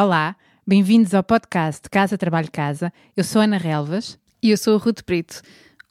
Olá, bem-vindos ao podcast Casa Trabalho Casa. Eu sou Ana Relvas. E eu sou a Ruth Brito.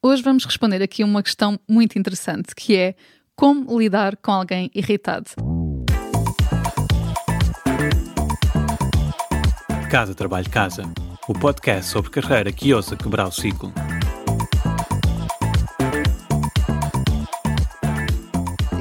Hoje vamos responder aqui a uma questão muito interessante, que é como lidar com alguém irritado. Casa Trabalho Casa, o podcast sobre carreira que ousa quebrar o ciclo.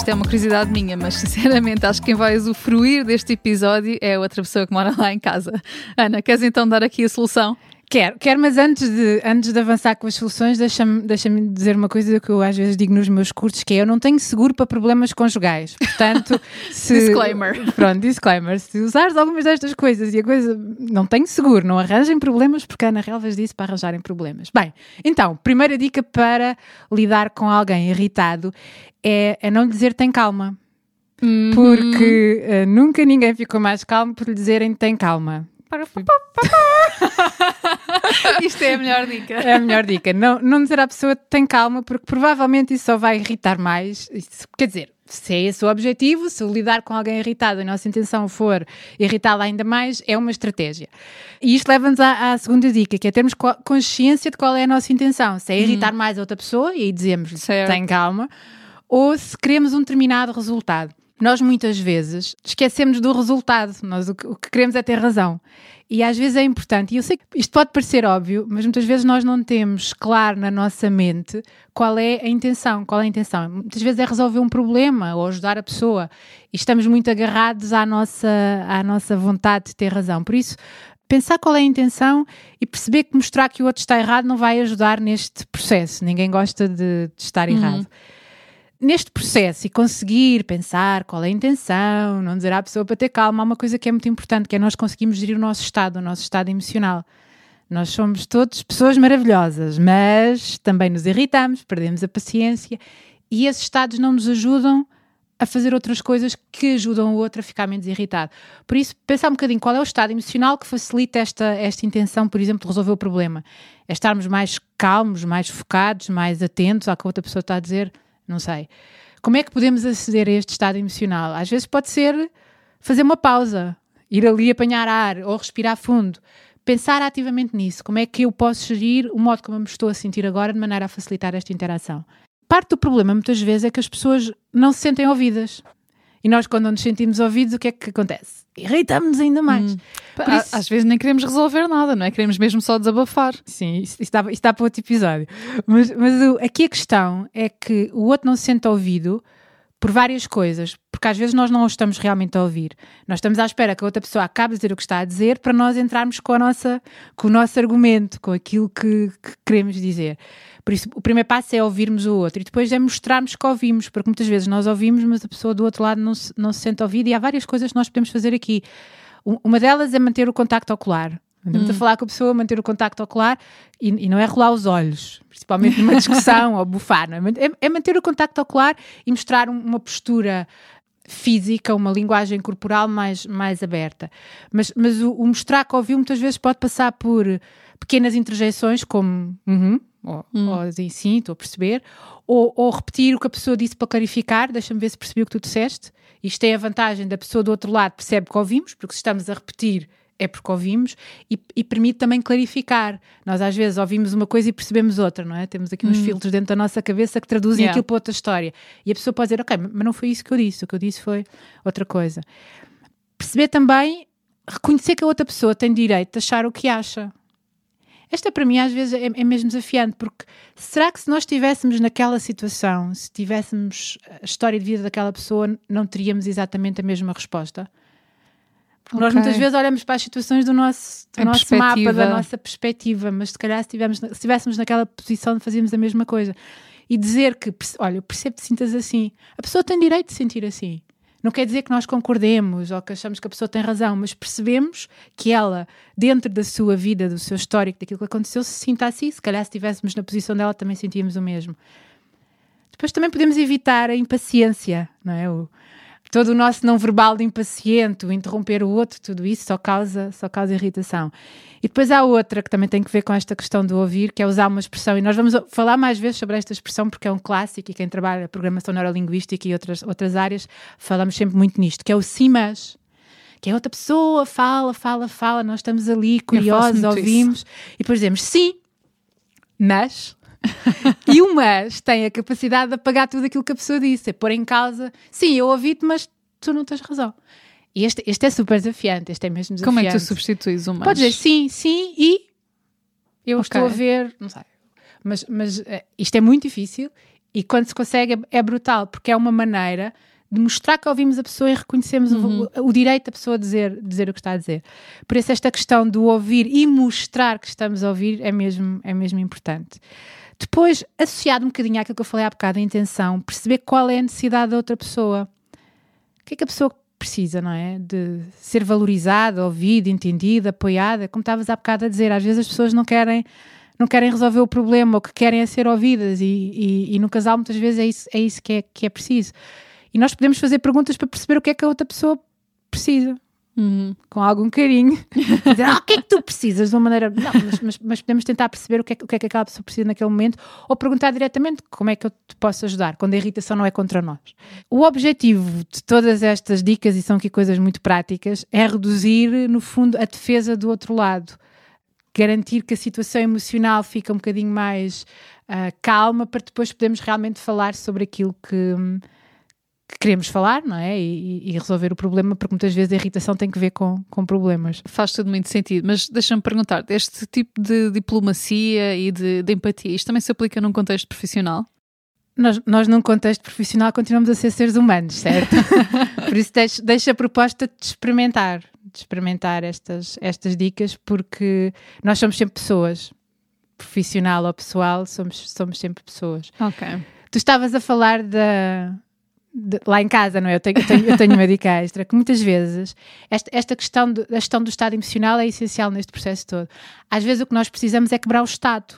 Isto é uma curiosidade minha, mas sinceramente acho que quem vai usufruir deste episódio é outra pessoa que mora lá em casa. Ana, queres então dar aqui a solução? Quero, quero, mas antes de, antes de avançar com as soluções, deixa-me deixa dizer uma coisa que eu às vezes digo nos meus cursos, que é eu não tenho seguro para problemas conjugais. Portanto, se, disclaimer. Pronto, disclaimer. Se usares algumas destas coisas e a coisa não tenho seguro, não arranjem problemas, porque a Ana Relvas disse para arranjarem problemas. Bem, então, primeira dica para lidar com alguém irritado é, é não lhe dizer tem calma. Uhum. Porque uh, nunca ninguém ficou mais calmo por lhe dizerem tem calma. Isto é a melhor dica. É a melhor dica. Não, não dizer à pessoa tem calma, porque provavelmente isso só vai irritar mais. Isso, quer dizer, se é esse o objetivo, se lidar com alguém irritado, a nossa intenção for irritá-la ainda mais, é uma estratégia. E isto leva-nos à, à, segunda dica, que é termos consciência de qual é a nossa intenção. Se é irritar hum. mais a outra pessoa, e aí dizemos tem calma, ou se queremos um determinado resultado nós muitas vezes esquecemos do resultado. Nós o que, o que, queremos é ter razão. E às vezes é importante, e eu sei que isto pode parecer óbvio, mas muitas vezes nós não temos claro na nossa mente qual é a intenção. Qual é a intenção? Muitas vezes é resolver um problema ou ajudar a pessoa. E estamos muito agarrados à nossa, à nossa vontade de ter razão. Por isso, pensar qual é a intenção e perceber que mostrar que o outro está errado não vai ajudar neste processo. Ninguém gosta de, de estar uhum. errado neste processo e conseguir pensar qual é a intenção, não dizer à pessoa para ter calma, há uma coisa que é muito importante, que é nós conseguimos gerir o nosso estado, o nosso estado emocional. Nós somos todos pessoas maravilhosas, mas também nos irritamos, perdemos a paciência e esses estados não nos ajudam a fazer outras coisas que ajudam o outro a ficar menos irritado. Por isso, pensar um bocadinho qual é o estado emocional que facilita esta, esta intenção, por exemplo, de resolver o problema. É estarmos mais calmos, mais focados, mais atentos ao que a outra pessoa está a dizer não sei. Como é que podemos aceder a este estado emocional? Às vezes pode ser fazer uma pausa, ir ali apanhar ar ou respirar fundo. Pensar ativamente nisso. Como é que eu posso gerir o modo como me estou a sentir agora de maneira a facilitar esta interação? Parte do problema, muitas vezes, é que as pessoas não se sentem ouvidas. E nós, quando nos sentimos ouvidos, o que é que acontece? Irritamos-nos ainda mais. Hum. Isso... Às vezes nem queremos resolver nada, não é? Queremos mesmo só desabafar. Sim, isso, isso, dá, isso dá para outro episódio. Mas, mas o, aqui a questão é que o outro não se sente ouvido por várias coisas, porque às vezes nós não o estamos realmente a ouvir. Nós estamos à espera que a outra pessoa acabe de dizer o que está a dizer para nós entrarmos com, a nossa, com o nosso argumento, com aquilo que, que queremos dizer. Por isso, o primeiro passo é ouvirmos o outro e depois é mostrarmos que ouvimos, porque muitas vezes nós ouvimos, mas a pessoa do outro lado não se, não se sente ouvida e há várias coisas que nós podemos fazer aqui. Uma delas é manter o contacto ocular. Andamos hum. a falar com a pessoa, manter o contacto ocular e, e não é rolar os olhos, principalmente numa discussão ou bufar, é? é? é? manter o contacto ocular e mostrar uma postura física, uma linguagem corporal mais, mais aberta. Mas, mas o, o mostrar que ouviu muitas vezes pode passar por pequenas interjeições, como uhum, ou, hum. ou assim, sim, estou a perceber, ou, ou, repetir o que a pessoa disse para clarificar, deixa-me ver se percebi o que tu disseste. Isto é a vantagem da pessoa do outro lado, percebe que ouvimos, porque se estamos a repetir é porque ouvimos e, e, permite também clarificar. Nós às vezes ouvimos uma coisa e percebemos outra, não é? Temos aqui uns hum. filtros dentro da nossa cabeça que traduzem yeah. aquilo para outra história. E a pessoa pode dizer, ok, mas não foi isso que eu disse, o que eu disse foi outra coisa. Perceber também, reconhecer que a outra pessoa tem direito de achar o que acha. Esta para mim às vezes é, é mesmo desafiante, porque será que se nós estivéssemos naquela situação, se tivéssemos a história de vida daquela pessoa, não teríamos exatamente a mesma resposta? Okay. Nós muitas vezes olhamos para as situações do nosso, do nosso mapa, da nossa perspectiva, mas se calhar se, estivéssemos naquela posição fazíamos a mesma coisa. E dizer que, olha, eu percebo que sintas assim. A pessoa tem direito de sentir assim. Não quer dizer que nós concordemos ou que achamos que a pessoa tem razão, mas percebemos que ela, dentro da sua vida, do seu histórico, daquilo que aconteceu, se sinta assim. Se calhar, se estivéssemos na posição dela, também sentíamos o mesmo. Depois também podemos evitar a impaciência, não é? O, todo o nosso não verbal de impaciente, o interromper o outro, tudo isso só causa, só causa irritação. E depois há outra que também tem que ver com esta questão do ouvir, que é usar uma expressão, e nós vamos falar mais vezes sobre esta expressão porque é um clássico e quem trabalha programação neurolinguística e outras, outras áreas falamos sempre muito nisto, que é o sim mas, Que é outra pessoa, fala, fala, fala, nós estamos ali curiosos, ouvimos e depois dizemos sim, mas. e o mas tem a capacidade de apagar tudo aquilo que a pessoa disse, é pôr em causa, sim, eu ouvi-te, mas tu não tens razão. E este, este é super desafiante, este é mesmo desafiante. Como é que tu substituís o mas? Podes dizer sim, sim e eu Ok. estou a ver, não sei. Mas, mas eh, isto é muito difícil e quando se consegue é, é brutal, porque é uma maneira de mostrar que ouvimos a pessoa e reconhecemos o- o, o direito da pessoa a dizer, dizer o que está a dizer. Por isso, esta questão do ouvir e mostrar que estamos a ouvir é mesmo, é mesmo importante. Depois, associado um bocadinho àquilo que eu falei há bocado, a intenção, perceber qual é a necessidade da outra pessoa. O que é que a pessoa precisa, não é? De ser valorizada, ouvida, entendida, apoiada. Como estavas há bocado a dizer, às vezes as pessoas não querem, não querem resolver o problema, o que querem é ser ouvidas. E, e, e no casal, muitas vezes, é isso, é isso que, é, que é preciso. E nós podemos fazer perguntas para perceber o que é que a outra pessoa precisa. Uhum. Com algum carinho, dizer, ah, o que é que tu precisas de uma maneira. Não, mas, mas- mas podemos tentar perceber o que, é, que- o que é que aquela pessoa precisa naquele momento ou perguntar diretamente como é que eu te posso ajudar, quando a irritação não é contra nós. O objetivo de todas estas dicas, e são aqui coisas muito práticas, é reduzir, no fundo, a defesa do outro lado. Garantir que a situação emocional fica um bocadinho mais ah, calma para depois podermos realmente falar sobre aquilo que, que queremos falar, não é? E, e resolver o problema, porque muitas vezes a irritação tem que ver com, com problemas. Faz tudo muito sentido, mas deixa-me perguntar: este tipo de diplomacia e de, de empatia, isto também se aplica num contexto profissional? Nós, nós, num contexto profissional, continuamos a ser seres humanos, certo? Por isso, deixo, deixo a proposta de experimentar, de experimentar estas, estas dicas, porque nós somos sempre pessoas, profissional ou pessoal, somos, somos sempre pessoas. Ok. Tu estavas a falar da. De- lá em casa, não é? Eu tenho, eu tenho, eu tenho uma dica extra, que muitas vezes esta, esta questão da gestão do estado emocional é essencial neste processo todo. Às vezes o que nós precisamos é quebrar o estado.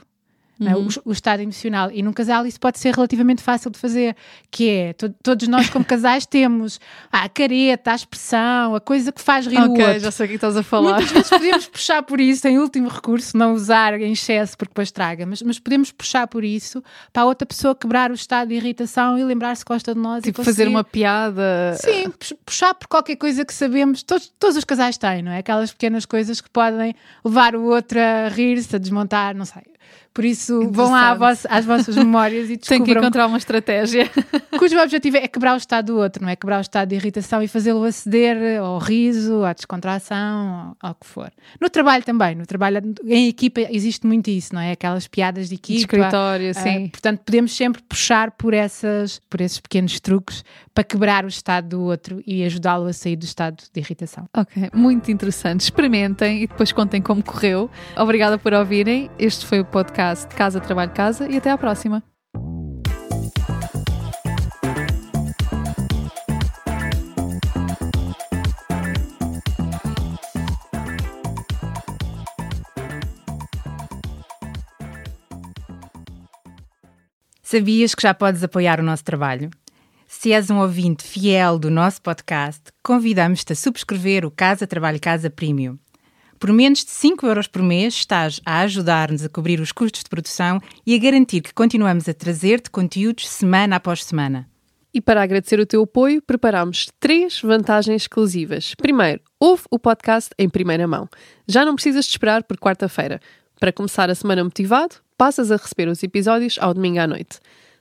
É? O, o estado emocional. E num casal isso pode ser relativamente fácil de fazer, que é, to- todos nós como casais temos a careta, a expressão, a coisa que faz rir o Ok, outro. já sei o que estás a falar. Muitas vezes podemos puxar por isso, em último recurso, não usar em excesso porque depois traga, mas, mas podemos puxar por isso para a outra pessoa quebrar o estado de irritação e lembrar-se que gosta de nós. e Tipo, fazer conseguir- uma piada. Sim, pux- puxar por qualquer coisa que sabemos, todos, todos os casais têm, não é? Aquelas pequenas coisas que podem levar o outro a rir-se, a desmontar, não sei. Por isso, vão à vossa- às vossas memórias e Tem que descubram encontrar uma estratégia. cujo objetivo é quebrar o estado do outro, não é? Quebrar o estado de irritação e fazê-lo aceder ao riso, à descontração, ao, ao que for. No trabalho também, no trabalho em equipa existe muito isso, não é? Aquelas piadas de De equipa. escritório, Ah, sim. portanto, podemos sempre puxar por, essas, por esses pequenos truques para quebrar o estado do outro e ajudá-lo a sair do estado de irritação. Ok, muito interessante. Experimentem e depois contem como correu. Obrigada por ouvirem. Este foi o podcast Casa Trabalho Casa e até à próxima. Sabias que já podes apoiar o nosso trabalho? Se és um ouvinte fiel do nosso podcast, convidamos-te a subscrever o Casa Trabalho Casa Premium. Por menos de 5 euros por mês, estás a ajudar-nos a cobrir os custos de produção e a garantir que continuamos a trazer-te conteúdos semana após semana. E para agradecer o teu apoio, preparamos três vantagens exclusivas. Primeiro, ouve o podcast em primeira mão. Já não precisas de esperar por quarta-feira. Para começar a semana motivado, passas a receber os episódios ao domingo à noite.